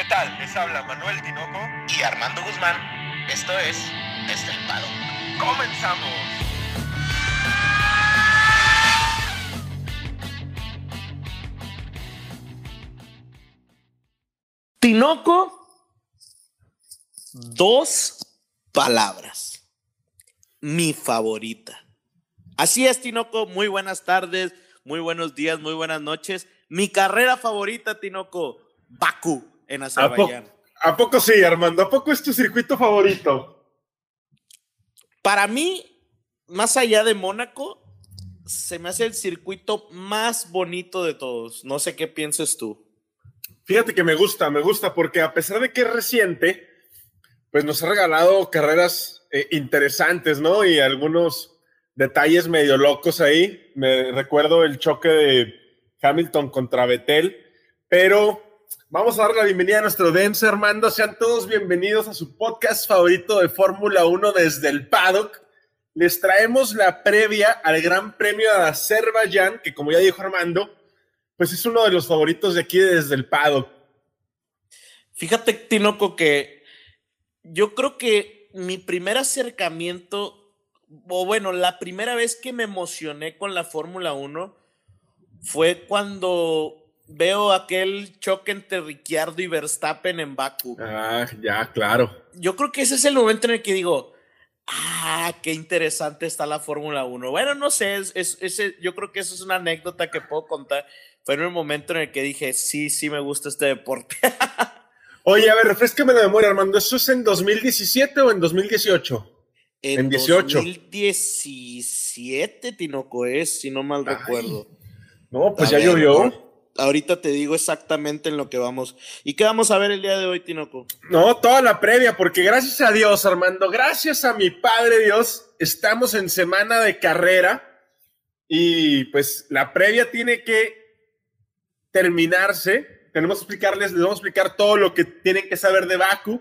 ¿Qué tal? Les habla Manuel Tinoco y Armando Guzmán. Esto es Estelpado. ¡Comenzamos! Tinoco, dos palabras. Mi favorita. Así es, Tinoco. Muy buenas tardes, muy buenos días, muy buenas noches. Mi carrera favorita, Tinoco, Baku en Azerbaiyán. ¿A, poco sí, Armando? ¿A poco es tu circuito favorito? Para mí, más allá de Mónaco, se me hace el circuito más bonito de todos. No sé qué piensas tú. Fíjate que me gusta, me gusta, porque a pesar de que es reciente, pues nos ha regalado carreras eh, interesantes, ¿no? Y algunos detalles medio locos ahí. Me recuerdo el choque de Hamilton contra Vettel, pero vamos a dar la bienvenida a nuestro Dense, Armando. Sean todos bienvenidos a su podcast favorito de Fórmula 1 desde el paddock. Les traemos la previa al Gran Premio de Azerbaiyán, que como ya dijo Armando, pues es uno de los favoritos de aquí desde el paddock. Fíjate, Tinoco, que yo creo que mi primer acercamiento, o bueno, la primera vez que me emocioné con la Fórmula 1 fue cuando veo aquel choque entre Ricciardo y Verstappen en Baku. Ah, ya, claro. Yo creo que ese es el momento en el que digo, ah, qué interesante está la Fórmula 1. Bueno, no sé, es, yo creo que eso es una anécdota que puedo contar. Fue en el momento en el que dije, sí, sí me gusta este deporte. Oye, a ver, refrescame la memoria, Armando. ¿Eso es en 2017 o en 2018? En, 2017, Tinoco es, si no mal recuerdo. No, pues ya llovió. Ahorita te digo exactamente en lo que vamos. ¿Y qué vamos a ver el día de hoy, Tinoco? No, toda la previa, porque gracias a Dios, Armando, gracias a mi Padre Dios, estamos en semana de carrera y pues la previa tiene que terminarse. Tenemos que explicarles, les vamos a explicar todo lo que tienen que saber de Baku,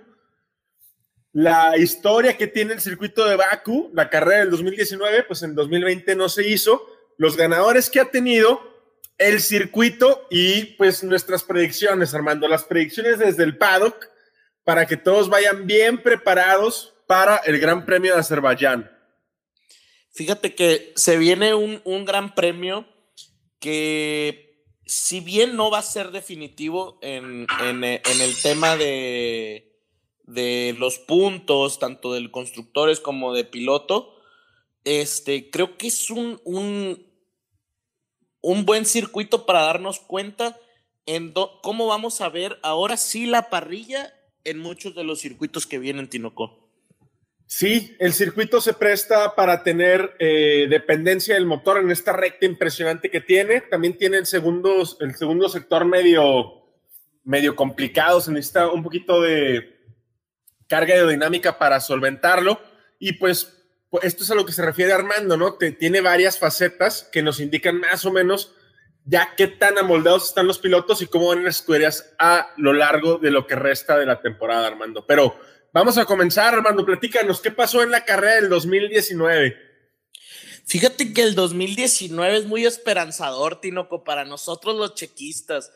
la historia que tiene el circuito de Baku, la carrera del 2019, pues en 2020 no se hizo, los ganadores que ha tenido el circuito y pues nuestras predicciones, Armando, las predicciones desde el paddock para que todos vayan bien preparados para el Gran Premio de Azerbaiyán. Fíjate que se viene un, gran premio que si bien no va a ser definitivo en, el tema de, de los puntos, tanto del constructores como de piloto, este, creo que es un, un, un buen circuito para darnos cuenta en cómo vamos a ver ahora sí la parrilla en muchos de los circuitos que vienen Tinoco. Sí, el circuito se presta para tener eh, dependencia del motor en esta recta impresionante que tiene. También tiene el segundo, el segundo sector medio, medio complicado, se necesita un poquito de carga aerodinámica para solventarlo. Y pues pues, esto es a lo que se refiere Armando, ¿no? tiene varias facetas que nos indican más o menos ya qué tan amoldados están los pilotos y cómo van las escuderías a lo largo de lo que resta de la temporada, Armando. Pero vamos a comenzar, Armando, platícanos, ¿qué pasó en la carrera del 2019? Fíjate que el 2019 es muy esperanzador, Tinoco, para nosotros los chequistas.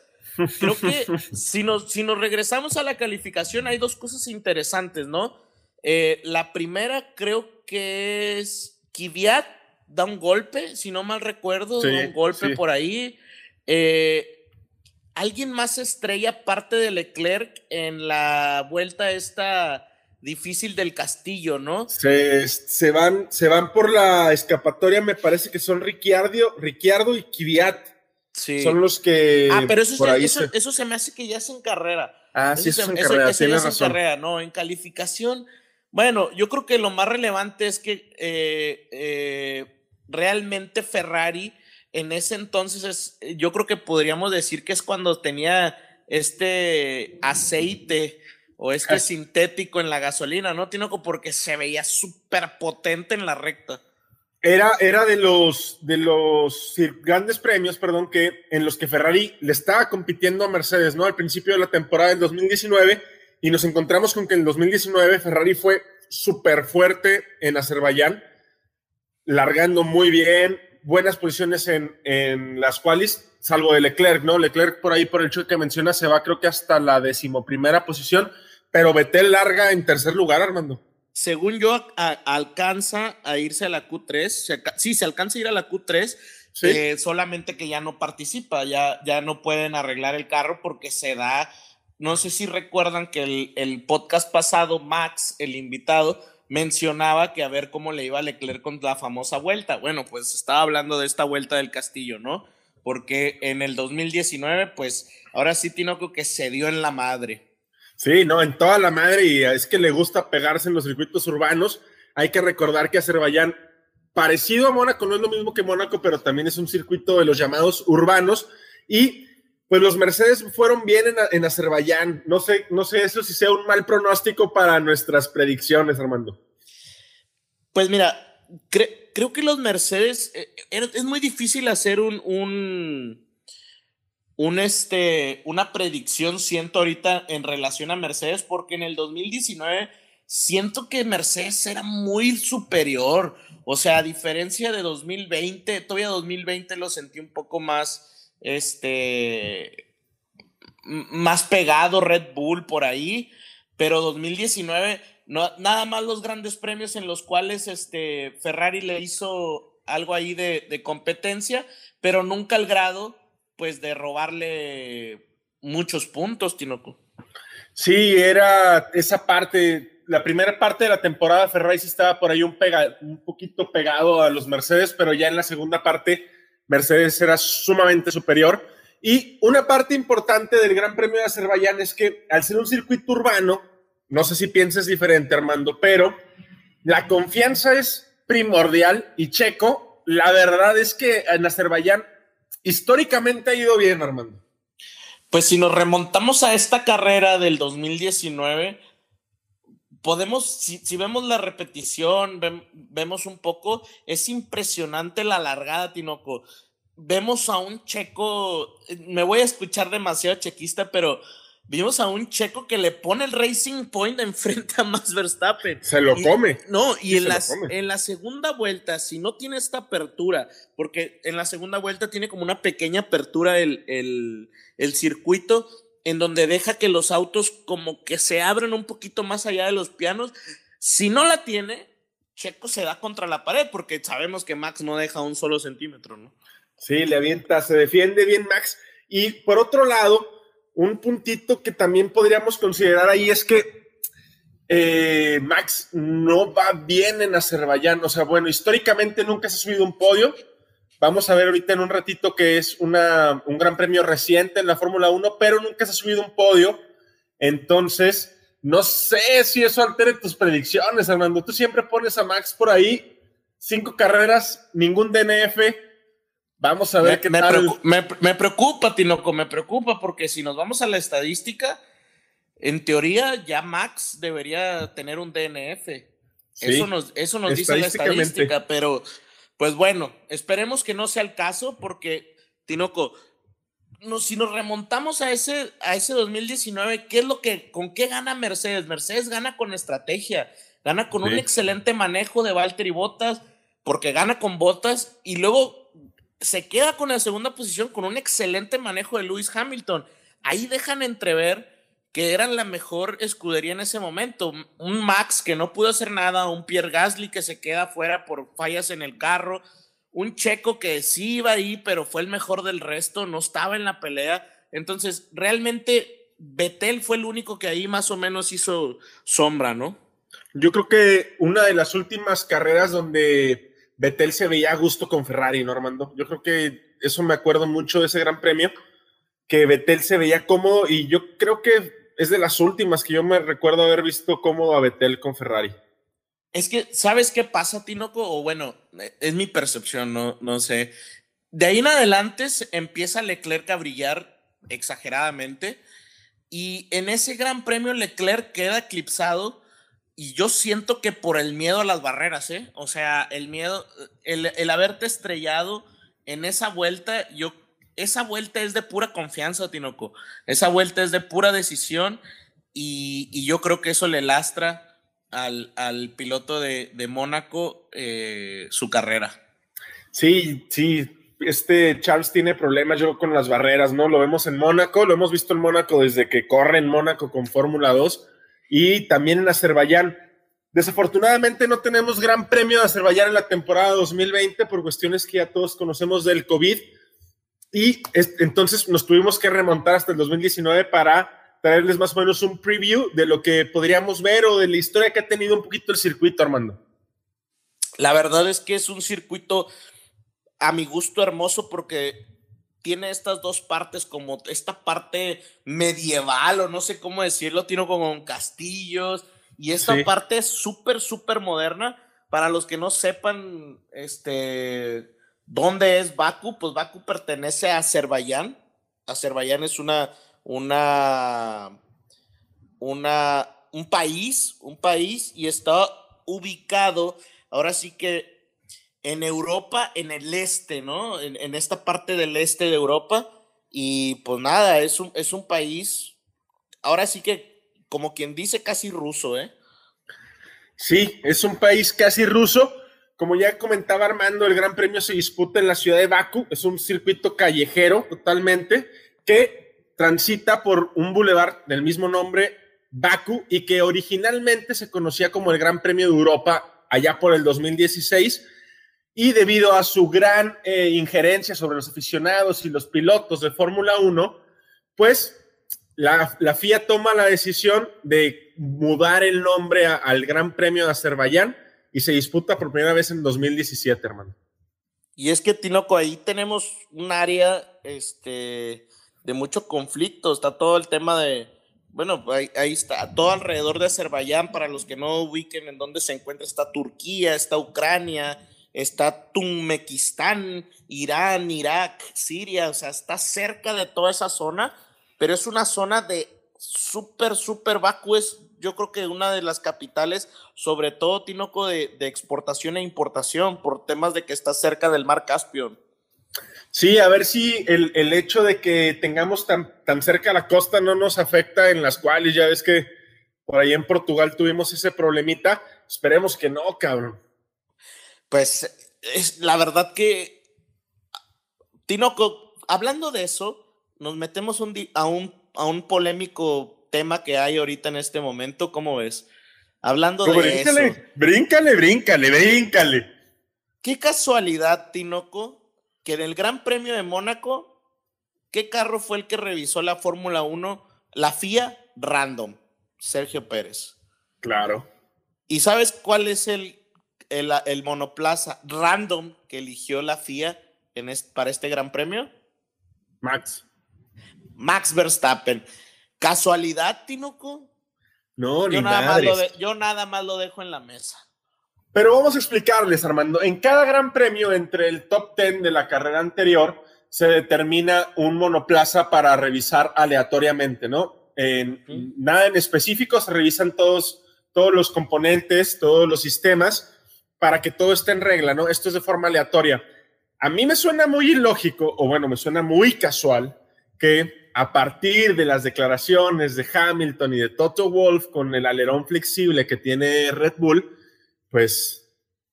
Creo que si nos, si nos regresamos a la calificación hay dos cosas interesantes, ¿no? Eh, la primera creo que es Kvyat, da un golpe, si no mal recuerdo, da un golpe por ahí. Eh, ¿Alguien más estrella aparte de Leclerc en la vuelta esta difícil del castillo, no? Se, se, van, se van por la escapatoria, me parece que son Ricciardo, Ricciardo y. Sí. Son los que. Ah, pero eso, eso, se me hace que ya es en carrera. Ah, sí, eso, es en carrera. Eso, ya es en carrera, no. En calificación bueno, yo creo que lo más relevante es que eh, eh, realmente Ferrari en ese entonces es, yo creo que podríamos decir que es cuando tenía este aceite o este sintético en la gasolina, ¿no? Tiene porque se veía súper potente en la recta. Era, era de los de los grandes premios, perdón, que en los que Ferrari le estaba compitiendo a Mercedes, ¿no? Al principio de la temporada del 2019 y nos encontramos con que en el 2019 Ferrari fue súper fuerte en Azerbaiyán, largando muy bien, buenas posiciones en, en las cuales, salvo de Leclerc, ¿no? Leclerc por ahí, por el choque que menciona, se va creo que hasta la decimoprimera posición, pero Betel larga en tercer lugar, Armando. Según yo, alcanza a irse a la Q3, sí, se alcanza a ir a la Q3, eh, solamente que ya no participa, ya, ya no pueden arreglar el carro porque se da, no sé si recuerdan que el, podcast pasado, Max, el invitado, mencionaba que a ver cómo le iba a Leclerc con la famosa vuelta. Bueno, pues estaba hablando de esta vuelta del castillo, ¿no? Porque en el 2019, pues ahora sí Tinoco que se dio en la madre. Sí, no, en toda la madre y es que le gusta pegarse en los circuitos urbanos. Hay que recordar que Azerbaiyán, parecido a Mónaco, no es lo mismo que Mónaco, pero también es un circuito de los llamados urbanos y pues los Mercedes fueron bien en, Azerbaiyán. No sé, no sé eso si sea un mal pronóstico para nuestras predicciones, Armando. Pues mira, creo que los Mercedes eh, es muy difícil hacer un, un, un, este, una predicción, siento ahorita en relación a Mercedes, porque en el 2019 siento que Mercedes era muy superior. O sea, a diferencia de 2020, todavía 2020 lo sentí un poco más este, más pegado Red Bull por ahí, pero 2019, no, nada más los grandes premios en los cuales este, Ferrari le hizo algo ahí de, competencia, pero nunca al grado pues de robarle muchos puntos, Tinoco. Sí, era esa parte, la primera parte de la temporada Ferrari sí estaba por ahí un, pega, un poquito pegado a los Mercedes, pero ya en la segunda parte Mercedes era sumamente superior. Y una parte importante del Gran Premio de Azerbaiyán es que al ser un circuito urbano, no sé si pienses diferente, Armando, pero la confianza es primordial y Checo, la verdad es que en Azerbaiyán históricamente ha ido bien, Armando. Pues si nos remontamos a esta carrera del 2019, podemos, si, vemos la repetición, vemos un poco, es impresionante la largada, Tinoco. Vemos a un checo, me voy a escuchar demasiado chequista, pero vimos a un checo que le pone el Racing Point enfrente a Max Verstappen. Se lo come. No, y en, la, en la segunda vuelta, si no tiene esta apertura, porque en la segunda vuelta tiene como una pequeña apertura el, el, el circuito, en donde deja que los autos como que se abren un poquito más allá de los pianos. Si no la tiene, Checo se da contra la pared porque sabemos que Max no deja un solo centímetro, ¿no? Sí, le avienta, se defiende bien Max. Y por otro lado, un puntito que también podríamos considerar ahí es que eh, Max no va bien en Azerbaiyán. O sea, bueno, históricamente nunca se ha subido un podio Vamos a ver ahorita en un ratito que es una, un gran premio reciente en la Fórmula 1, pero nunca se ha subido un podio. Entonces, no sé si eso altere tus predicciones, Armando. Tú siempre pones a Max por ahí, cinco carreras, ningún DNF. Vamos a ver qué me tal. Preocupa, me, me, preocupa, Tinoco, me preocupa, porque si nos vamos a la estadística, en teoría ya Max debería tener un DNF. eso nos, eso nos dice la estadística, pero pues bueno, esperemos que no sea el caso porque, Tinoco, si nos remontamos a ese, a ese 2019, ¿qué es lo que, con qué gana Mercedes? Mercedes gana con estrategia, gana con un excelente manejo de Valtteri Bottas, porque gana con Bottas y luego se queda con la segunda posición con un excelente manejo de Lewis Hamilton. Ahí dejan entrever que eran la mejor escudería en ese momento. Un Max que no pudo hacer nada, un Pierre Gasly que se queda fuera por fallas en el carro, un Checo que sí iba ahí, pero fue el mejor del resto, no estaba en la pelea. Entonces, realmente Betel fue el único que ahí más o menos hizo sombra, ¿no? Yo creo que una de las últimas carreras donde Betel se veía a gusto con Ferrari, ¿no, Armando? Yo creo que eso me acuerdo mucho de ese gran premio, que Betel se veía cómodo y yo creo que es de las últimas que yo me recuerdo haber visto cómodo a Betel con Ferrari. Es que, ¿sabes qué pasa, Tinoco? O bueno, es mi percepción, no, no sé. De ahí en adelante empieza Leclerc a brillar exageradamente y en ese gran premio Leclerc queda eclipsado y yo siento que por el miedo a las barreras, ¿eh? O sea, el miedo, el, el haberte estrellado en esa vuelta, yo esa vuelta es de pura confianza, Tinoco. Esa vuelta es de pura decisión y, yo creo que eso le lastra al, piloto de, Mónaco eh, su carrera. Sí, sí, este Charles tiene problemas yo con las barreras, ¿no? Lo vemos en Mónaco, lo hemos visto en Mónaco desde que corre en Mónaco con Fórmula 2 y también en Azerbaiyán. Desafortunadamente no tenemos gran premio de Azerbaiyán en la temporada 2020 por cuestiones que ya todos conocemos del COVID y entonces nos tuvimos que remontar hasta el 2019 para traerles más o menos un preview de lo que podríamos ver o de la historia que ha tenido un poquito el circuito, Armando. La verdad es que es un circuito a mi gusto hermoso porque tiene estas dos partes, como esta parte medieval o no sé cómo decirlo, tiene como castillos y esta parte es súper, súper moderna. Para los que no sepan, este, dónde es Baku, pues Baku pertenece a Azerbaiyán. Azerbaiyán es una, una, una, un país, un país y está ubicado, ahora sí que en Europa, en el este, ¿no? En, esta parte del este de Europa. Y pues nada, es un, es un país, ahora sí que, como quien dice, casi ruso, ¿eh? Sí, es un país casi ruso. Como ya comentaba Armando, el Gran Premio se disputa en la ciudad de Baku. Es un circuito callejero totalmente que transita por un bulevar del mismo nombre, Baku, y que originalmente se conocía como el Gran Premio de Europa allá por el 2016 y debido a su gran eh, injerencia sobre los aficionados y los pilotos de Fórmula 1, pues la, la, FIA toma la decisión de mudar el nombre al Gran Premio de Azerbaiyán y se disputa por primera vez en 2017, hermano. Y es que, Tinoco, ahí tenemos un área este, de mucho conflicto. Está todo el tema de, bueno, ahí, está, todo alrededor de Azerbaiyán, para los que no ubiquen en dónde se encuentra, está Turquía, está Ucrania, está Tumekistán, Irán, Irak, Siria, o sea, está cerca de toda esa zona, pero es una zona de súper, súper vacuo, es yo creo que una de las capitales, sobre todo Tinoco, de, exportación e importación, por temas de que está cerca del mar Caspio. Sí, a ver si el, el, hecho de que tengamos tan, tan cerca la costa no nos afecta en las cuales ya ves que por ahí en Portugal tuvimos ese problemita. Esperemos que no, cabrón. Pues es la verdad que, Tinoco, hablando de eso, nos metemos un a, un, a un polémico tema que hay ahorita en este momento, ¿cómo ves? Hablando de bríncale, eso. Bríncale, bríncale, bríncale. Qué casualidad, Tinoco, que en el Gran Premio de Mónaco, ¿qué carro fue el que revisó la Fórmula 1? La FIA Random, Sergio Pérez. Claro. ¿Y sabes cuál es el el, monoplaza random que eligió la FIA en para este gran premio? Max. Max Verstappen. ¿Casualidad, Tinoco? No, yo ni nada más Yo nada más lo dejo en la mesa. Pero vamos a explicarles, Armando. En cada gran premio, entre el top 10 de la carrera anterior, se determina un monoplaza para revisar aleatoriamente, ¿no? En, Nada en específico, se revisan todos, todos los componentes, todos los sistemas para que todo esté en regla, ¿no? Esto es de forma aleatoria. A mí me suena muy ilógico, o bueno, me suena muy casual, que a partir de las declaraciones de Hamilton y de Toto Wolf con el alerón flexible que tiene Red Bull, pues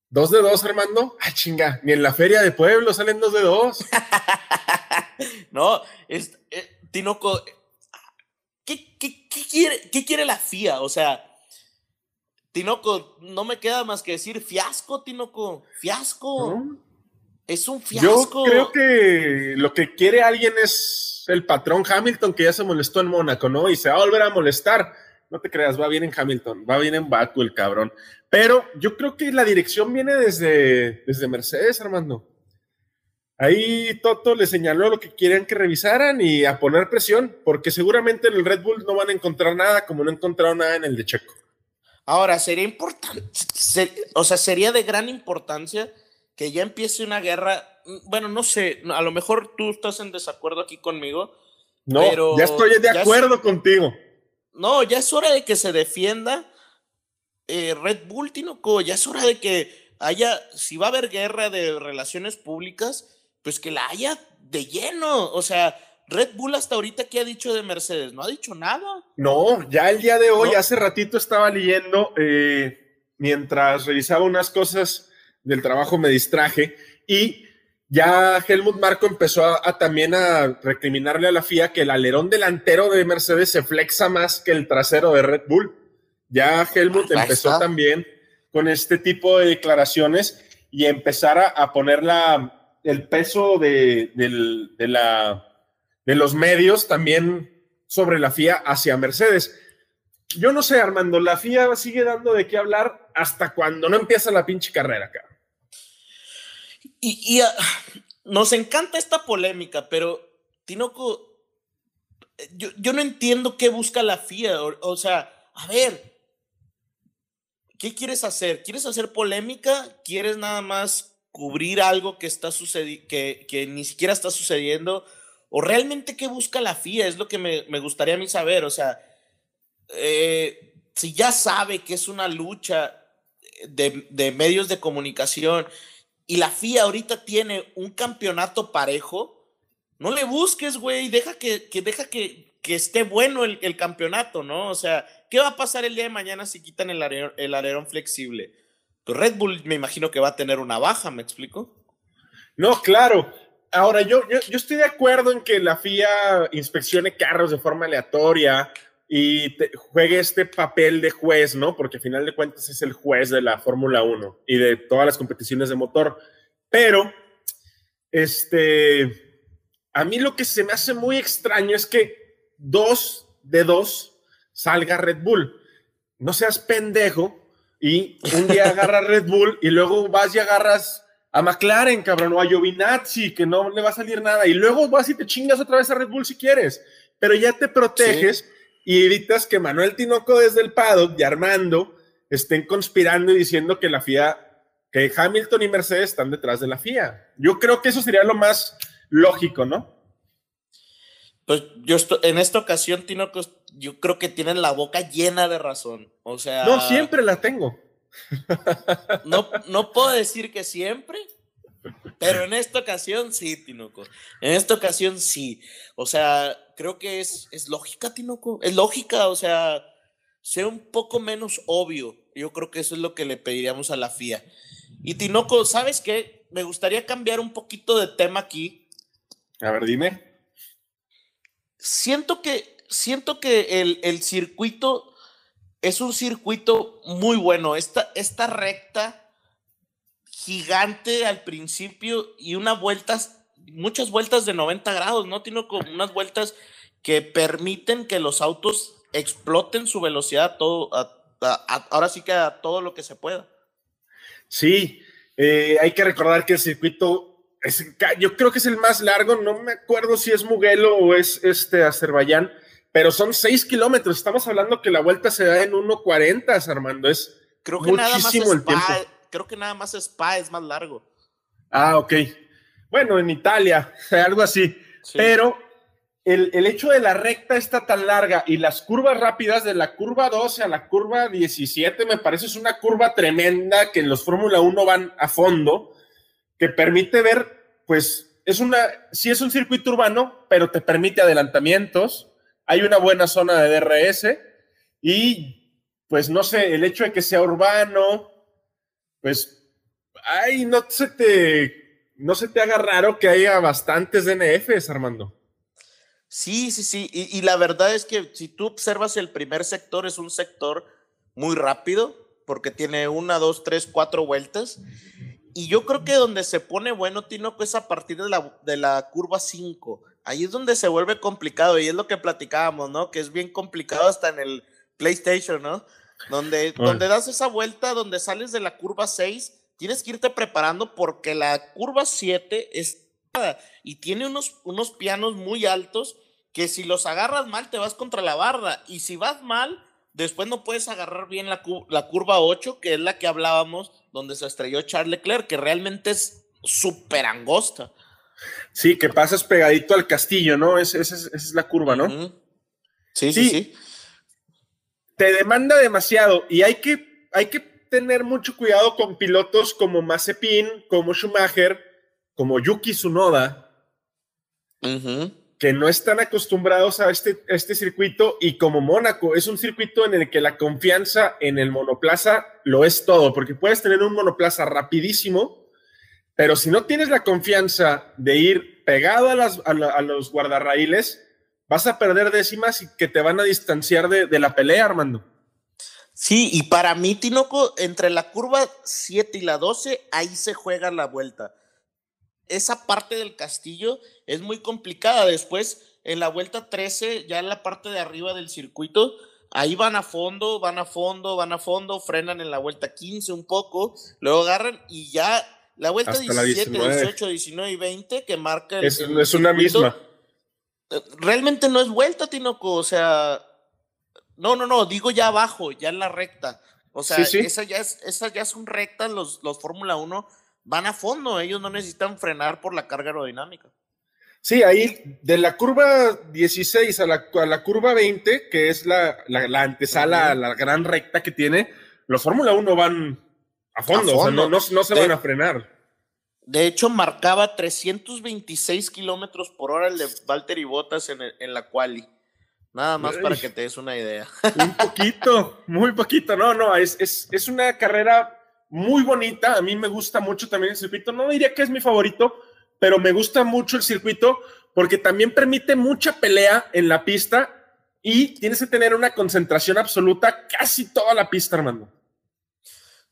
dos de dos, Armando. Ah, chinga, ni en la feria de pueblo salen dos de dos. no, es, eh, Tinoco, ¿qué, quiere, ¿qué quiere la FIA? O sea, Tinoco, no me queda más que decir fiasco, Tinoco, fiasco. Es un fiasco. Yo creo que lo que quiere alguien es el patrón Hamilton que ya se molestó en Mónaco, ¿no? Y se va a volver a molestar. No te creas, va bien en Hamilton, va bien en Baku el cabrón. Pero yo creo que la dirección viene desde, desde Mercedes, Armando. Ahí Toto le señaló lo que quieren que revisaran y a poner presión, porque seguramente en el Red Bull no van a encontrar nada como no encontraron nada en el de Checo. Ahora, sería importante, o sea, sería de gran importancia que ya empiece una guerra. Mm, bueno, no sé, a lo mejor tú estás en desacuerdo aquí conmigo. No, pero ya estoy de acuerdo contigo. No, ya es hora de que se defienda eh, Red Bull, Tinoco. Ya es hora de que haya, si va a haber guerra de relaciones públicas, pues que la haya de lleno. O sea, Red Bull hasta ahorita, ¿qué ha dicho de Mercedes? No ha dicho nada. No, ya el día de hoy, hace ratito estaba leyendo, eh, mientras revisaba unas cosas del trabajo me distraje y ya Helmut Marco empezó a, también a recriminarle a la FIA que el alerón delantero de Mercedes se flexa más que el trasero de Red Bull. Ya Helmut empezó también con este tipo de declaraciones y empezar a, poner la, el peso de, de, la, de los medios también sobre la FIA hacia Mercedes. Yo no sé, Armando, la FIA sigue dando de qué hablar hasta cuando no empieza la pinche carrera acá. Y, ah, nos encanta esta polémica, pero Tinoco, yo, yo, no entiendo qué busca la FIA. O, sea, a ver, ¿qué quieres hacer? ¿Quieres hacer polémica? ¿Quieres nada más cubrir algo que está que, que, ni siquiera está sucediendo? ¿O realmente qué busca la FIA? Es lo que me, me gustaría a mí saber. O sea, eh, si ya sabe que es una lucha de, de medios de comunicación y la FIA ahorita tiene un campeonato parejo, no le busques, güey, deja que, que, deja que, que esté bueno el, el, campeonato, ¿no? O sea, ¿qué va a pasar el día de mañana si quitan el alerón, el alerón flexible? Pues Red Bull me imagino que va a tener una baja, ¿me explico? No, claro. Ahora, yo, yo, yo estoy de acuerdo en que la FIA inspeccione carros de forma aleatoria, y juegue este papel de juez, ¿no? Porque al final de cuentas es el juez de la Fórmula 1 y de todas las competiciones de motor. Pero, este, a mí lo que se me hace muy extraño es que dos de dos salga Red Bull. No seas pendejo y un día agarra Red Bull y luego vas y agarras a McLaren, cabrón, o a Giovinazzi, que no le va a salir nada, y luego vas y te chingas otra vez a Red Bull si quieres, pero ya te proteges y evitas que Manuel Tinoco desde el paddock y Armando estén conspirando y diciendo que la FIA, que Hamilton y Mercedes están detrás de la FIA. Yo creo que eso sería lo más lógico, ¿no? Pues yo estoy, en esta ocasión, Tinoco, yo creo que tienen la boca llena de razón. O sea. No, siempre la tengo. No, no puedo decir que siempre, pero en esta ocasión sí, Tinoco. En esta ocasión sí. O sea, creo que es, es lógica, Tinoco. Es lógica, o sea, sea un poco menos obvio. Yo creo que eso es lo que le pediríamos a la FIA. Y Tinoco, ¿sabes qué? Me gustaría cambiar un poquito de tema aquí. A ver, dime. Siento que, siento que el, el circuito es un circuito muy bueno. Esta, esta recta gigante al principio y unas vueltas, muchas vueltas de 90 grados, ¿no? Tiene como unas vueltas que permiten que los autos exploten su velocidad todo, ahora sí que a todo lo que se pueda. Sí, eh, hay que recordar que el circuito, es, yo creo que es el más largo, no me acuerdo si es Mugello o es este Azerbaiyán, pero son 6 kilómetros, estamos hablando que la vuelta se da en 1.40, Armando, es creo que muchísimo nada el tiempo creo que nada más Spa es más largo. Ah, ok. Bueno, en Italia, algo así. Pero el, el, hecho de la recta está tan larga y las curvas rápidas de la curva 12 a la curva 17 me parece es una curva tremenda que en los Fórmula 1 van a fondo, que permite ver, pues es una, sí es un circuito urbano, pero te permite adelantamientos, hay una buena zona de DRS y pues no sé, el hecho de que sea urbano, pues, ay, no se te, no se te haga raro que haya bastantes DNFs, Armando. Sí, sí, sí. Y, la verdad es que si tú observas el primer sector, es un sector muy rápido, porque tiene una, dos, tres, cuatro vueltas. Y yo creo que donde se pone bueno, Tinoco, es a partir de la, de la curva 5. Ahí es donde se vuelve complicado y es lo que platicábamos, ¿no? Que es bien complicado hasta en el PlayStation, ¿no? Donde, donde das esa vuelta, donde sales de la curva 6, tienes que irte preparando porque la curva 7 es y tiene unos, unos pianos muy altos que si los agarras mal te vas contra la barra y si vas mal, después no puedes agarrar bien la, la curva 8, que es la que hablábamos, donde se estrelló Charles Leclerc, que realmente es súper angosta. Sí, que pasas pegadito al castillo, ¿no? esa es, la curva, ¿no? sí, sí, sí, te demanda demasiado y hay que, hay que tener mucho cuidado con pilotos como Mazepin, como Schumacher, como Yuki Tsunoda, que no están acostumbrados a este, este circuito y como Mónaco es un circuito en el que la confianza en el monoplaza lo es todo, porque puedes tener un monoplaza rapidísimo, Pero si no tienes la confianza de ir pegado a, las, a, los guardarraíles, vas a perder décimas y que te van a distanciar de, de la pelea, Armando. Sí, y para mí, Tinoco, entre la curva 7 y la 12, ahí se juega la vuelta. Esa parte del castillo es muy complicada. Después, en la vuelta 13, ya en la parte de arriba del circuito, ahí van a fondo, van a fondo, van a fondo, frenan en la vuelta 15 un poco, luego agarran y ya la vuelta 17, 18, 19 y 20 que marca el, es, es una misma. Realmente no es vuelta, Tinoco, o sea, no, no, no, digo ya abajo, ya en la recta. O sea, Esa, ya es, esa ya son rectas, los, los Fórmula 1 van a fondo, ellos no necesitan frenar por la carga aerodinámica. Sí, ahí de la curva 16 a la, a la curva 20, que es la, la, antesala, la gran recta que tiene, los Fórmula 1 van a fondo, O sea, no, no, se van a frenar. De hecho, marcaba 326 kilómetros por hora el de Valtteri Bottas en, en la quali. Nada más para que te des una idea. Un poquito, muy poquito. No, no, es, es, es, una carrera muy bonita. A mí me gusta mucho también el circuito. No diría que es mi favorito, pero me gusta mucho el circuito porque también permite mucha pelea en la pista y tienes que tener una concentración absoluta casi toda la pista, Armando.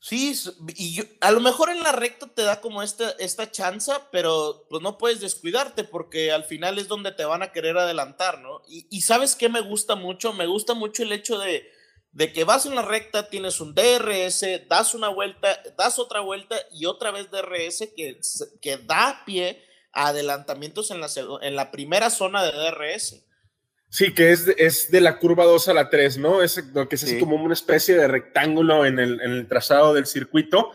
Sí, y a lo mejor en la recta te da como esta, esta chanza, pero pues no puedes descuidarte porque al final es donde te van a querer adelantar, ¿no? Y, sabes qué me gusta mucho, me gusta mucho el hecho de, de, que vas en la recta, tienes un DRS, das una vuelta, das otra vuelta y otra vez DRS que, que da pie a adelantamientos en la, en la primera zona de DRS. Sí, que es, es de la curva 2 a la 3, ¿no? Es lo que es así como una especie de rectángulo en el, en el, trazado del circuito.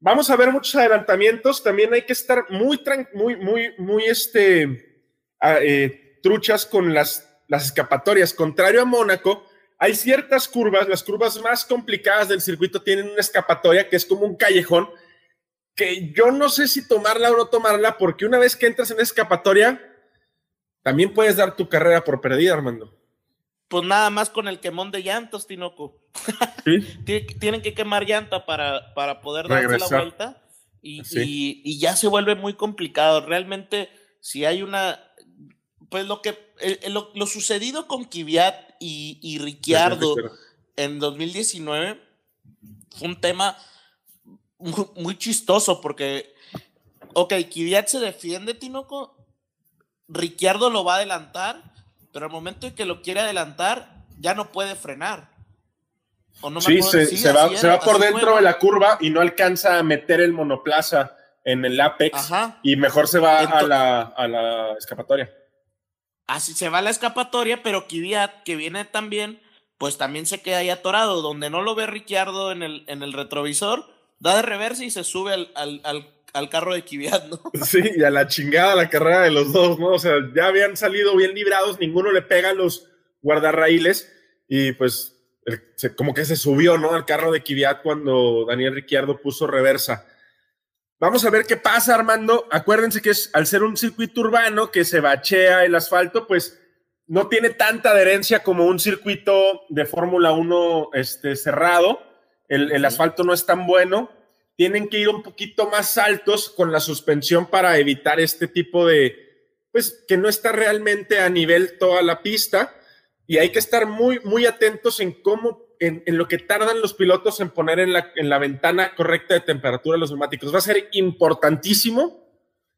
Vamos a ver muchos adelantamientos. También hay que estar muy, muy, muy, muy este, eh, truchas con las, las escapatorias. Contrario a Mónaco, hay ciertas curvas, las curvas más complicadas del circuito tienen una escapatoria que es como un callejón, que yo no sé si tomarla o no tomarla, porque una vez que entras en escapatoria, también puedes dar tu carrera por perdida, Armando. Pues nada más con el quemón de llantos, Tinoco. Tienen que quemar llanta para, para poder darse la vuelta y, ya se vuelve muy complicado. Realmente, si hay una. Pues lo que. lo, sucedido con Kvyat y, y Ricciardo en 2019 fue un tema muy, muy chistoso porque. Ok, Kvyat se defiende, Tinoco, Ricciardo lo va a adelantar, pero al momento en que lo quiere adelantar, ya no puede frenar. sí, se, va, por dentro de la curva y no alcanza a meter el monoplaza en el apex y mejor se va a, la, escapatoria. Así se va a la escapatoria, pero Kvyat, que viene también, pues también se queda ahí atorado, donde no lo ve Ricciardo en el, en el retrovisor, da de reversa y se sube al, al al carro de Kvyat, ¿no? Sí, y a la chingada la carrera de los dos, ¿no? O sea, ya habían salido bien librados, ninguno le pega a los guardarraíles y pues como que se subió, ¿no? Al carro de Kvyat cuando Daniel Ricciardo puso reversa. Vamos a ver qué pasa, Armando. Acuérdense que es al ser un circuito urbano que se bachea el asfalto, pues no tiene tanta adherencia como un circuito de Fórmula 1 este, cerrado. El, el asfalto no es tan bueno tienen que ir un poquito más altos con la suspensión para evitar este tipo de, pues que no está realmente a nivel toda la pista y hay que estar muy, muy atentos en cómo, en, lo que tardan los pilotos en poner en la, en la ventana correcta de temperatura los neumáticos. Va a ser importantísimo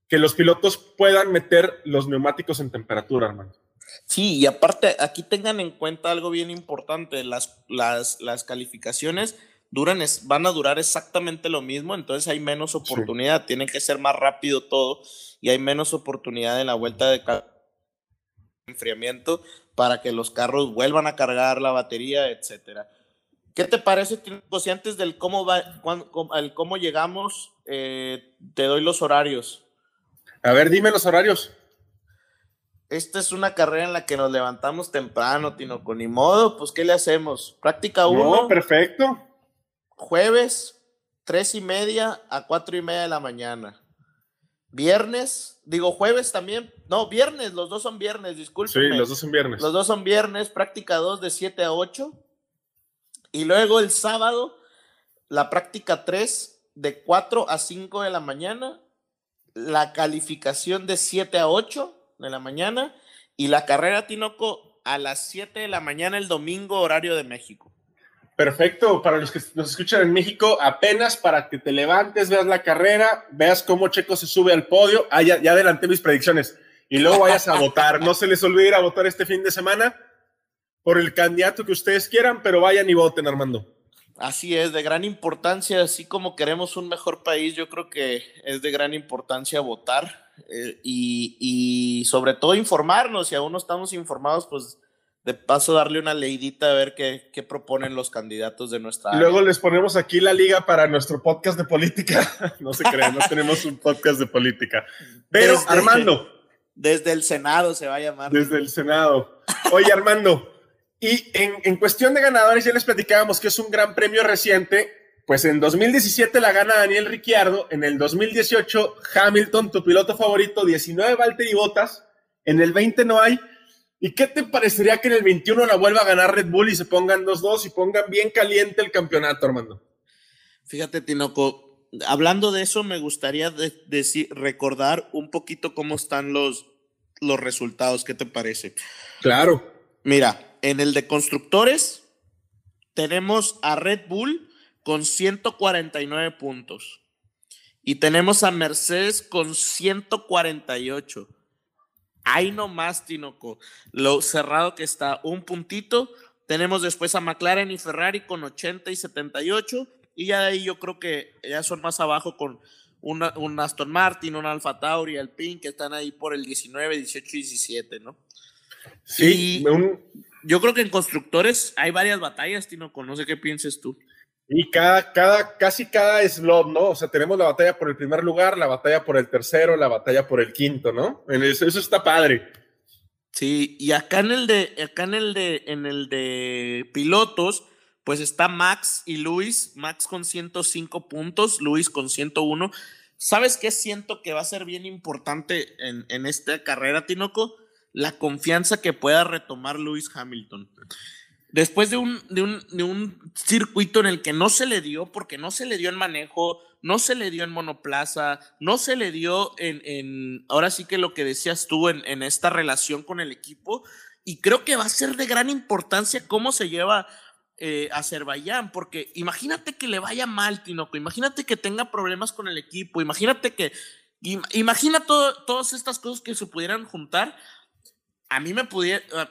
que los pilotos puedan meter los neumáticos en temperatura, hermano. Sí, y aparte, aquí tengan en cuenta algo bien importante, las, las, las calificaciones duran, van a durar exactamente lo mismo, entonces hay menos oportunidad, tiene que ser más rápido todo y hay menos oportunidad en la vuelta de enfriamiento para que los carros vuelvan a cargar la batería, etcétera. ¿Qué te parece, si antes del cómo va, el cómo llegamos, eh, te doy los horarios? A ver, dime los horarios. Esta es una carrera en la que nos levantamos temprano, Tino, con ni modo, pues ¿qué le hacemos? Práctica uno. No, perfecto jueves, tres y media a cuatro y media de la mañana. Viernes, digo jueves también, no, viernes, los dos son viernes, disculpen. Sí, los dos son viernes. Los dos son viernes, práctica 2 de 7 a 8. Y luego el sábado, la práctica 3 de 4 a 5 de la mañana. la calificación de 7 a 8 de la mañana y la carrera Tinoco a las 7 de la mañana el domingo horario de México. Perfecto, para los que nos escuchan en México, apenas para que te levantes, veas la carrera, veas cómo Checo se sube al podio. Ah, ya, adelanté mis predicciones. Y luego vayas a votar. No se les olvide ir a votar este fin de semana por el candidato que ustedes quieran, pero vayan y voten, Armando. Así es, de gran importancia, así como queremos un mejor país, yo creo que es de gran importancia votar eh, y, y, sobre todo informarnos. Si aún no estamos informados, pues de paso darle una leidita a ver qué, qué proponen los candidatos de nuestra. Luego les ponemos aquí la liga para nuestro podcast de política. no se crean, no tenemos un podcast de política. Pero Armando. Desde el Senado se va a llamar. Desde el Senado. Oye, Armando. Y en, cuestión de ganadores, ya les platicábamos que es un gran premio reciente. Pues en 2017 la gana Daniel Ricciardo, en el 2018 Hamilton, tu piloto favorito, 19 Valtteri Bottas, en el 20 no hay. ¿Y qué te parecería que en el 21 la vuelva a ganar Red Bull y se pongan 2-2 y pongan bien caliente el campeonato, Armando? Fíjate, Tinoco, hablando de eso, me gustaría decir, recordar un poquito cómo están los, los resultados. ¿Qué te parece? Claro. Mira, en el de constructores tenemos a Red Bull con 149 puntos. Y tenemos a Mercedes con 148. Ahí nomás, Tinoco. Lo cerrado que está, un puntito. Tenemos después a McLaren y Ferrari con 80 y 78. Y ya de ahí yo creo que ya son más abajo con un Aston Martin, un Alfa Tauri, Alpine, que están ahí por el 19, 18 y 17, ¿no? Sí, un, yo creo que en constructores hay varias batallas, Tino, con no sé qué pienses tú. Y cada, cada, casi cada slot, ¿no? O sea, tenemos la batalla por el primer lugar, la batalla por el tercero, la batalla por el quinto, ¿no? Eso, eso está padre. Sí, y acá en el de, acá en el de, en el de pilotos, pues está Max y Luis, Max con 105 puntos, Luis con 101. ¿Sabes qué siento que va a ser bien importante en, en esta carrera, Tinoco? la confianza que pueda retomar Lewis Hamilton. Después de un, de, un, circuito en el que no se le dio, porque no se le dio en manejo, no se le dio en monoplaza, no se le dio en, ahora sí que lo que decías tú, en, en esta relación con el equipo, y creo que va a ser de gran importancia cómo se lleva eh, Azerbaiyán, porque imagínate que le vaya mal, Tinoco, imagínate que tenga problemas con el equipo, imagínate que, imagina todas estas cosas que se pudieran juntar a mí ah,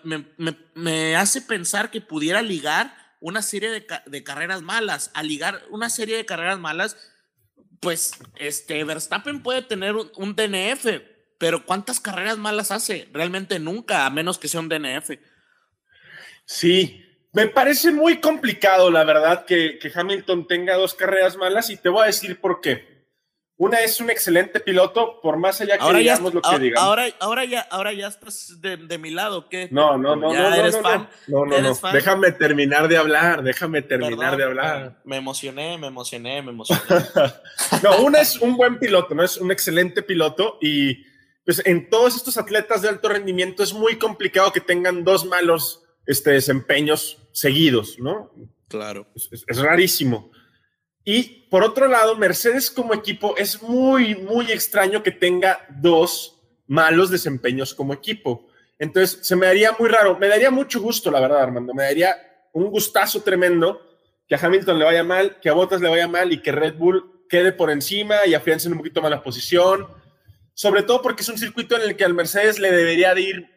me, hace pensar que pudiera ligar una serie de, carreras malas. A ligar una serie de carreras malas, pues este Verstappen puede tener un, DNF, pero ¿cuántas carreras malas hace? Realmente nunca, a menos que sea un DNF. Sí, me parece muy complicado, la verdad, que Hamilton tenga dos carreras malas y te voy a decir por qué. Una es un excelente piloto, por más allá que ahora digamos lo que digamos. Ahora, ahora, ya, ahora ya estás de, de mi lado, ¿qué? No, no, no, no, eres no, fan? no, no, no, Déjame terminar de hablar, déjame terminar de hablar. Me emocioné, me emocioné, me emocioné. no, una es un buen piloto, no es un excelente piloto y pues en todos estos atletas de alto rendimiento es muy complicado que tengan dos malos este, desempeños seguidos, ¿no? Claro. es rarísimo. Y por otro lado, Mercedes como equipo es muy, muy extraño que tenga dos malos desempeños como equipo. Entonces, se me daría muy raro. Me daría mucho gusto, la verdad, Armando. Me daría un gustazo tremendo que a Hamilton le vaya mal, que a Bottas le vaya mal y que Red Bull quede por encima y afiancen un poquito más la posición. Sobre todo porque es un circuito en el que al Mercedes le debería de ir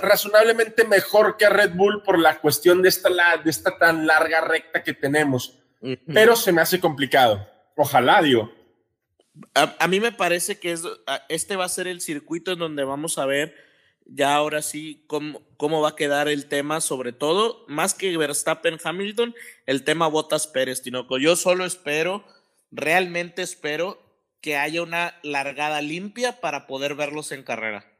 razonablemente mejor que a Red Bull por la cuestión de esta, de esta tan larga recta que tenemos pero se me hace complicado. Ojalá, digo. A, mí me parece que es, este va a ser el circuito en donde vamos a ver ya ahora sí cómo, cómo va a quedar el tema, sobre todo, más que Verstappen Hamilton, el tema Botas Pérez, Tinoco. Yo solo espero, realmente espero que haya una largada limpia para poder verlos en carrera.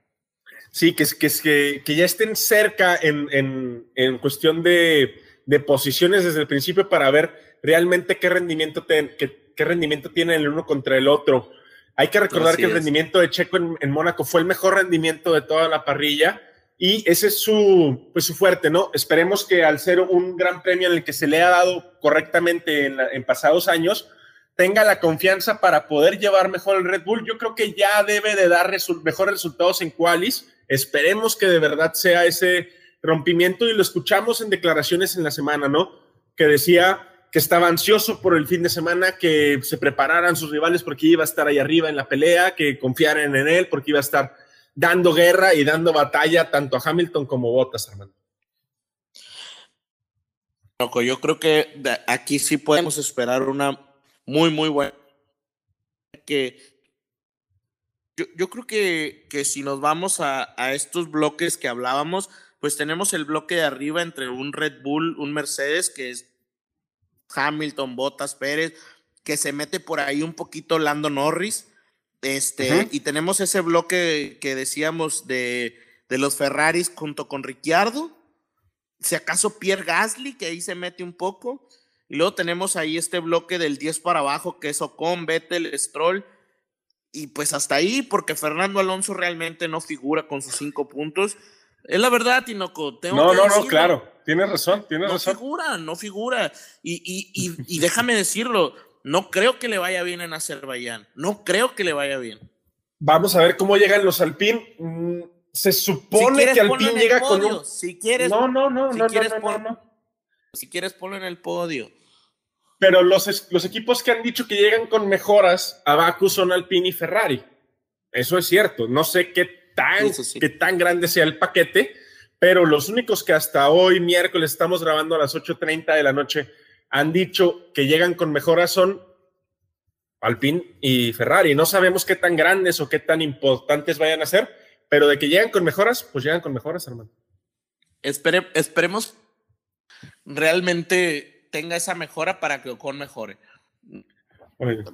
Sí, que, que, que, que ya estén cerca en, en, en cuestión de, de posiciones desde el principio para ver realmente qué rendimiento, qué, rendimiento tiene el uno contra el otro. Hay que recordar que el rendimiento de Checo en, Mónaco fue el mejor rendimiento de toda la parrilla y ese es su, pues su fuerte, ¿no? Esperemos que al ser un gran premio en el que se le ha dado correctamente en, pasados años, tenga la confianza para poder llevar mejor el Red Bull. Yo creo que ya debe de dar mejores resultados en qualis. Esperemos que de verdad sea ese rompimiento y lo escuchamos en declaraciones en la semana, ¿no? Que decía que estaba ansioso por el fin de semana, que se prepararan sus rivales porque iba a estar ahí arriba en la pelea, que confiaran en él porque iba a estar dando guerra y dando batalla tanto a Hamilton como Bottas, Armando. Yo creo que aquí sí podemos esperar una muy, muy buena. Que yo, creo que, que, si nos vamos a, a, estos bloques que hablábamos, pues tenemos el bloque de arriba entre un Red Bull, un Mercedes, que es Hamilton, Bottas, Pérez, que se mete por ahí un poquito Lando Norris. Este, y tenemos ese bloque que decíamos de, de los Ferraris junto con Ricciardo. Si acaso Pierre Gasly, que ahí se mete un poco. Y luego tenemos ahí este bloque del 10 para abajo, que es Ocon, Vettel, Stroll. Y pues hasta ahí, porque Fernando Alonso realmente no figura con sus cinco puntos. Es la verdad, Tinoco. Tengo no, no, no, claro. Tienes razón, tienes razón. No figura, no figura. Y, y, y, y, déjame decirlo, no creo que le vaya bien en Azerbaiyán. No creo que le vaya bien. Vamos a ver cómo llegan los Alpine. Mm, se supone que Alpine llega con un... Si quieres, no, no, no, si no, quieres no, no, Si quieres, ponlo en el podio. Pero los, los equipos que han dicho que llegan con mejoras a Baku son Alpine y Ferrari. Eso es cierto. No sé qué tan, que tan grande sea el paquete, pero los únicos que hasta hoy, miércoles, estamos grabando a las 8.30 de la noche, han dicho que llegan con mejoras son Alpine y Ferrari. No sabemos qué tan grandes o qué tan importantes vayan a ser, pero de que llegan con mejoras, pues llegan con mejoras, hermano. esperemos realmente tenga esa mejora para que Ocon mejore.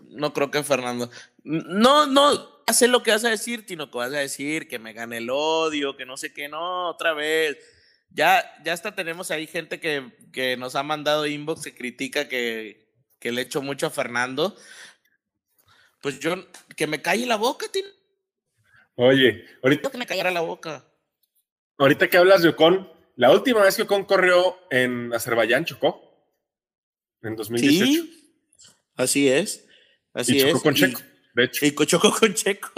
No creo que Fernando. No, no, sé lo que vas a decir, Tino, que vas a decir que me gane el odio, que no sé qué, no, otra vez. Ya, ya hasta tenemos ahí gente que, que nos ha mandado inbox y critica que, que le echo mucho a Fernando. Pues yo, que me calle la boca, Tino. Oye, ahorita. Que me callara la boca. Ahorita que hablas de Ocon, la última vez que Ocon corrió en Azerbaiyán chocó. En 2018. Sí, así es. Así y chocó es. con Checo. De hecho. Y chocó con Checo.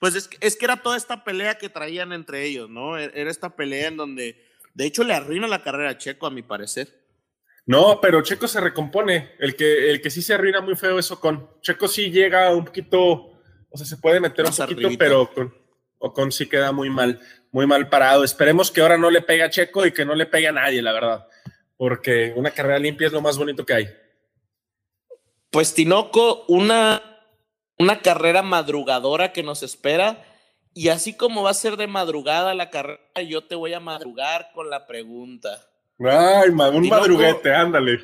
pues es, es, que era toda esta pelea que traían entre ellos, ¿no? E, era esta pelea en donde, de hecho, le arruina la carrera a Checo, a mi parecer. No, pero Checo se recompone. El que, el que sí se arruina muy feo es Ocon. Checo sí llega un poquito, o sea, se puede meter un poquito, pero con Ocon sí queda muy mal, muy mal parado. Esperemos que ahora no le pegue a Checo y que no le pegue a nadie, la verdad. Porque una carrera limpia es lo más bonito que hay. Pues Tinoco, una una carrera madrugadora que nos espera. Y así como va a ser de madrugada la carrera, yo te voy a madrugar con la pregunta. Ay, un madruguete, ándale.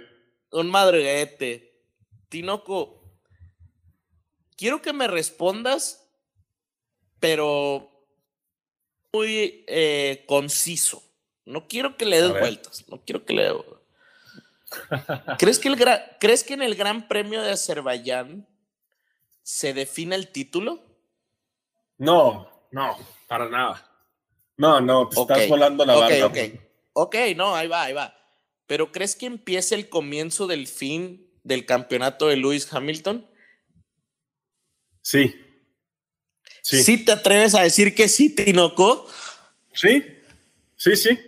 Un madruguete. Tinoco, quiero que me respondas, pero muy eh, conciso. No quiero que le des vueltas, no quiero que le ¿Crees que, el ¿Crees que en el Gran Premio de Azerbaiyán se define el título? No, no, para nada. No, no, te estás volando la barra. Ok, ok, no, ahí va, ahí va. Pero ¿crees que empiece el comienzo del fin del campeonato de Lewis Hamilton? Sí. Sí. ¿Sí te atreves a decir que sí, Tinoco? Sí, sí, sí.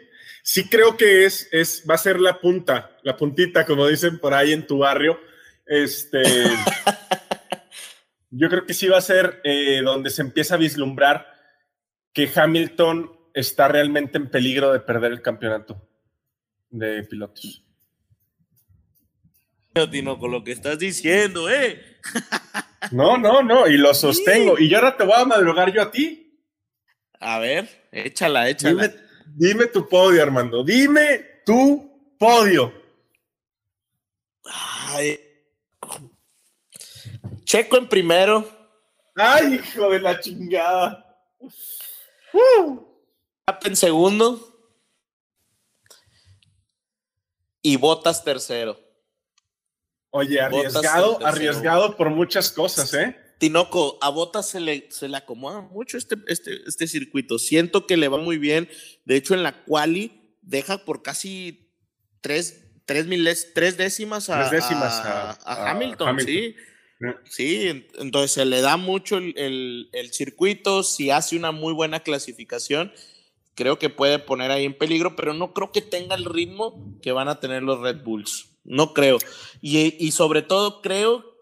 Sí creo que es, es, va a ser la punta, la puntita, como dicen por ahí en tu barrio. Este. Yo creo que sí va a ser eh, donde se empieza a vislumbrar que Hamilton está realmente en peligro de perder el campeonato de pilotos. Tino, con lo que estás diciendo, ¿eh? No, no, no, y lo sostengo. Y yo ahora te voy a madrugar yo a ti. A ver, échala, échala. Dime, dime tu podio, Armando. Dime tu podio. Ay, Checo en primero. Ay, hijo de la chingada. en segundo. Y Botas tercero. Oye, arriesgado, arriesgado por muchas cosas, ¿eh? Tinoco, a Botas se le, se le acomoda mucho este, este, este circuito. Siento que le va muy bien. De hecho, en la quali deja por casi tres tres, miles, tres décimas a, décimas a, Hamilton, sí. Sí, entonces se le da mucho el, el, circuito, si hace una muy buena clasificación, creo que puede poner ahí en peligro, pero no creo que tenga el ritmo que van a tener los Red Bulls. No creo. Y, y sobre todo creo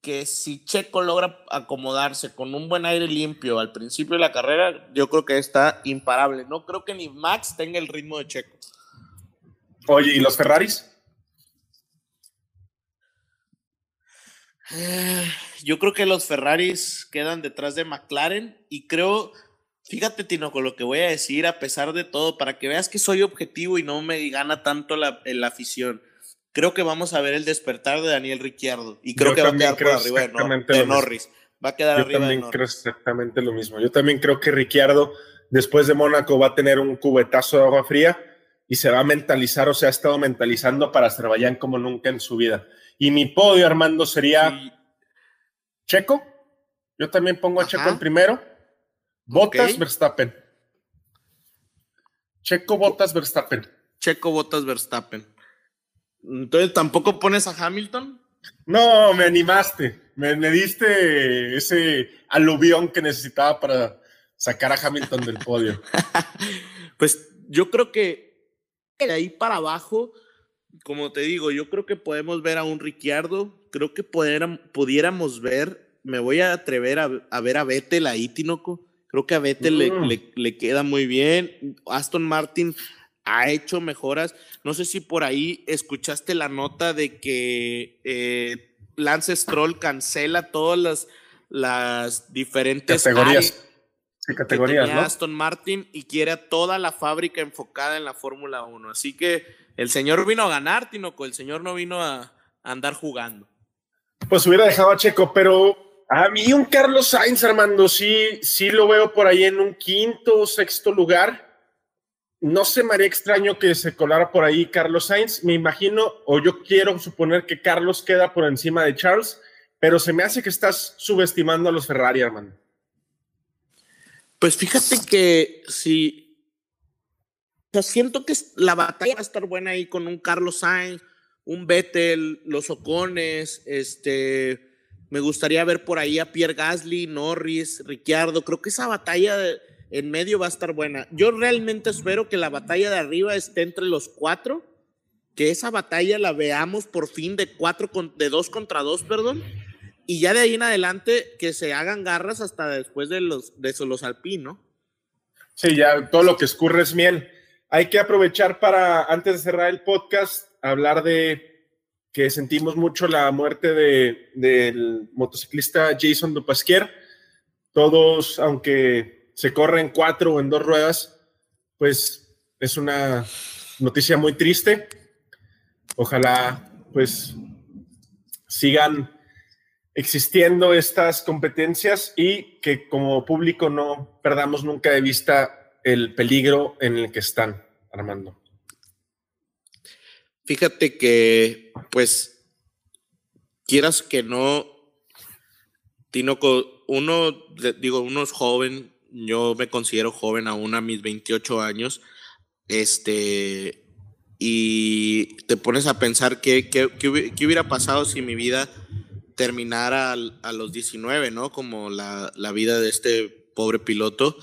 que si Checo logra acomodarse con un buen aire limpio al principio de la carrera, yo creo que está imparable. No creo que ni Max tenga el ritmo de Checo. Oye, ¿y los Ferraris? Yo creo que los Ferraris quedan detrás de McLaren y creo, fíjate Tino, con lo que voy a decir, a pesar de todo, para que veas que soy objetivo y no me gana tanto la, la afición creo que vamos a ver el despertar de Daniel Ricciardo y creo que va a quedar por arriba de, Norris. Va a quedar Yo arriba también creo exactamente lo mismo. Yo también creo que Ricciardo después de Mónaco va a tener un cubetazo de agua fría y se va a mentalizar o se ha estado mentalizando para Azerbaiyán como nunca en su vida. Y mi podio, Armando, sería Checo. Yo también pongo a Checo en primero. Botas, Verstappen. Checo, Botas, Verstappen. Checo, Botas, Verstappen. Entonces, ¿tampoco pones a Hamilton? No, me animaste. Me, diste ese aluvión que necesitaba para sacar a Hamilton del podio. pues yo creo que de ahí para abajo, como te digo, yo creo que podemos ver a un Ricciardo. Creo que pudiéramos ver, me voy a atrever a, ver a Vettel ahí, Tinoco. Creo que a Vettel le, mm. le queda muy bien. Aston Martin ha hecho mejoras. No sé si por ahí escuchaste la nota de que eh, Lance Stroll cancela todas las, las diferentes categorías. Categorías, ¿no? Aston Martin y quiere a toda la fábrica enfocada en la Fórmula 1. Así que el señor vino a ganar, Tinoco, el señor no vino a, andar jugando. Pues hubiera dejado a Checo, pero a mí un Carlos Sainz, Armando, sí, sí lo veo por ahí en un quinto o sexto lugar no se me haría extraño que se colara por ahí Carlos Sainz. Me imagino, o yo quiero suponer que Carlos queda por encima de Charles, pero se me hace que estás subestimando a los Ferrari, hermano. Pues fíjate que si. O siento que la batalla va a estar buena ahí con un Carlos Sainz, un Vettel, los Ocones, este. Me gustaría ver por ahí a Pierre Gasly, Norris, Ricciardo. Creo que esa batalla en medio va a estar buena. Yo realmente espero que la batalla de arriba esté entre los cuatro, que esa batalla la veamos por fin de cuatro de dos contra dos, perdón, y ya de ahí en adelante que se hagan garras hasta después de los de los alpinos. Sí, ya todo lo que escurre es miel. Hay que aprovechar para, antes de cerrar el podcast, hablar de que sentimos mucho la muerte de, del motociclista Jason Dupasquier. Todos, aunque se corre en cuatro o en dos ruedas, pues es una noticia muy triste. Ojalá pues sigan existiendo estas competencias y que como público no perdamos nunca de vista el peligro en el que están, Armando. Fíjate que, pues, quieras que no, Tinoco, uno, digo, uno es joven, yo me considero joven aún a mis 28 años, este, y te pones a pensar qué, qué, hubiera pasado si mi vida terminara a, los 19, ¿no? Como la, vida de este pobre piloto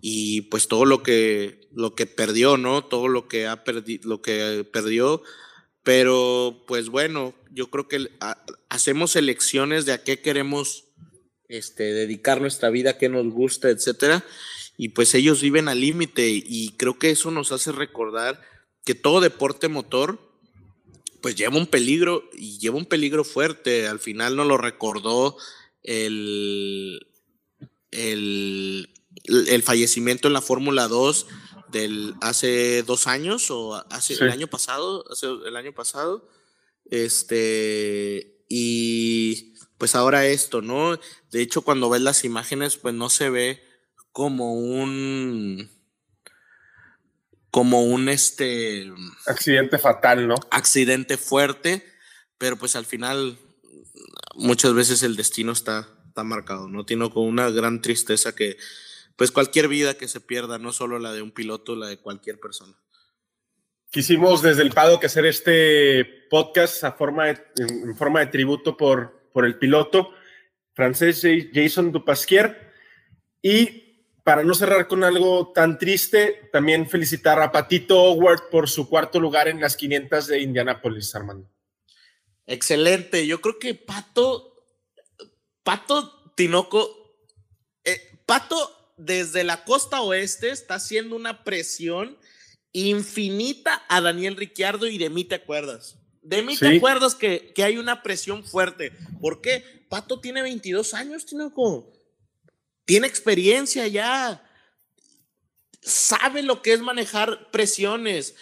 y pues todo lo que, lo que perdió, ¿no? Todo lo que, ha perdido lo que perdió, pero pues bueno, yo creo que hacemos elecciones de a qué queremos este, dedicar nuestra vida que nos gusta, etcétera. Y pues ellos viven al límite y creo que eso nos hace recordar que todo deporte motor pues lleva un peligro y lleva un peligro fuerte. Al final nos lo recordó el, el, el fallecimiento en la Fórmula 2 del hace dos años o hace el año pasado, hace el año pasado. Este, y pues ahora esto, ¿no? De hecho, cuando ves las imágenes, pues no se ve como un como un este accidente fatal, ¿no? Accidente fuerte, pero pues al final muchas veces el destino está, está marcado, ¿no? Tiene con una gran tristeza que pues cualquier vida que se pierda, no solo la de un piloto, la de cualquier persona. quisimos desde el que hacer este podcast a forma en, forma de tributo por, por el piloto francés Jason Dupasquier. Y para no cerrar con algo tan triste, también felicitar a Patito Howard por su cuarto lugar en las 500 de Indianápolis, Armando. Excelente. Yo creo que Pato, Pato Tinoco, eh, Pato desde la costa oeste está haciendo una presión infinita a Daniel Ricciardo y de mí te acuerdas. De mí te acuerdas que, que, hay una presión fuerte. ¿Por qué? Pato tiene 22 años, Tinoco. Tiene experiencia ya. Sabe lo que es manejar presiones.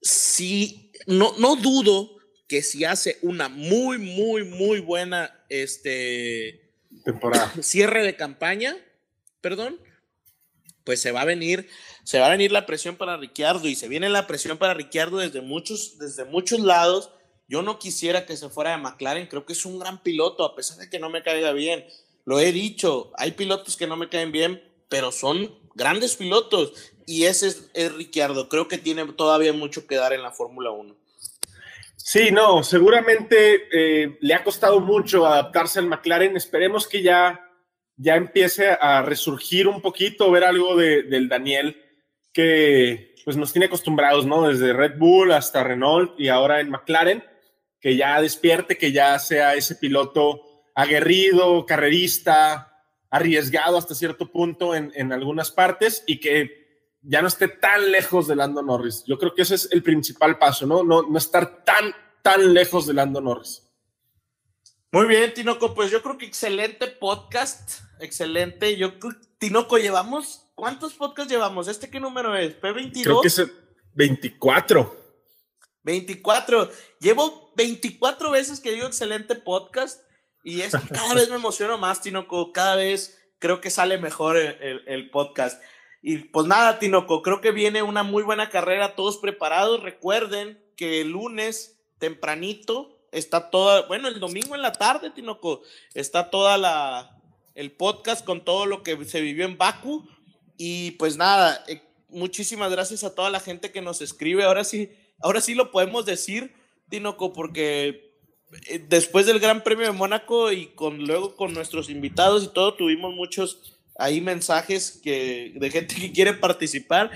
Si, no, no dudo que si hace una muy, muy, muy buena este, temporada. Cierre de campaña, perdón, pues se va a venir, se va a venir la presión para Ricciardo y se viene la presión para Ricciardo desde muchos, desde muchos lados. Yo no quisiera que se fuera de McLaren, creo que es un gran piloto, a pesar de que no me caiga bien. Lo he dicho, hay pilotos que no me caen bien, pero son grandes pilotos y ese es, es Ricciardo. Creo que tiene todavía mucho que dar en la Fórmula 1. Sí, no, seguramente eh, le ha costado mucho adaptarse al McLaren. Esperemos que ya ya empiece a resurgir un poquito, ver algo de, del Daniel que pues nos tiene acostumbrados, ¿no? Desde Red Bull hasta Renault y ahora en McLaren, que ya despierte, que ya sea ese piloto aguerrido, carrerista, arriesgado hasta cierto punto en, en algunas partes y que ya no esté tan lejos de Lando Norris. Yo creo que ese es el principal paso, ¿no? No, no estar tan, tan lejos de Lando Norris. Muy bien, Tinoco, pues yo creo que excelente podcast, excelente. Yo Tinoco, llevamos, ¿cuántos podcasts llevamos? ¿Este qué número es? ¿P22? Creo que es 24. 24. Llevo 24 veces que digo excelente podcast y es cada vez me emociono más, Tinoco, cada vez creo que sale mejor el, podcast. Y pues nada, Tinoco, creo que viene una muy buena carrera, todos preparados. Recuerden que el lunes tempranito está toda, bueno, el domingo en la tarde, Tinoco, está toda la, el podcast con todo lo que se vivió en Baku. Y pues nada, eh, muchísimas gracias a toda la gente que nos escribe. Ahora sí, ahora sí lo podemos decir, Tinoco, porque después del Gran Premio de Mónaco y con luego con nuestros invitados y todo, tuvimos muchos ahí mensajes que, de gente que quiere participar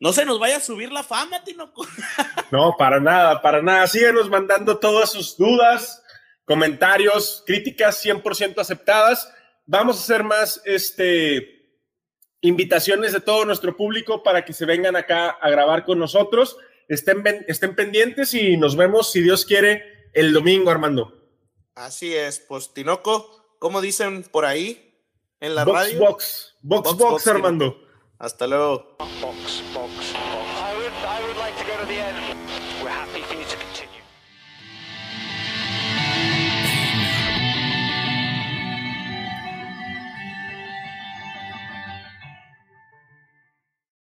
no se nos vaya a subir la fama, Tinoco. No, para nada, para nada. Síguenos mandando todas sus dudas, comentarios, críticas 100% aceptadas. Vamos a hacer más este, invitaciones de todo nuestro público para que se vengan acá a grabar con nosotros. Estén, estén pendientes y nos vemos, si Dios quiere, el domingo, Armando. Así es, pues Tinoco, ¿cómo dicen por ahí en la box, radio? Box, box, box, box Armando. Hasta luego.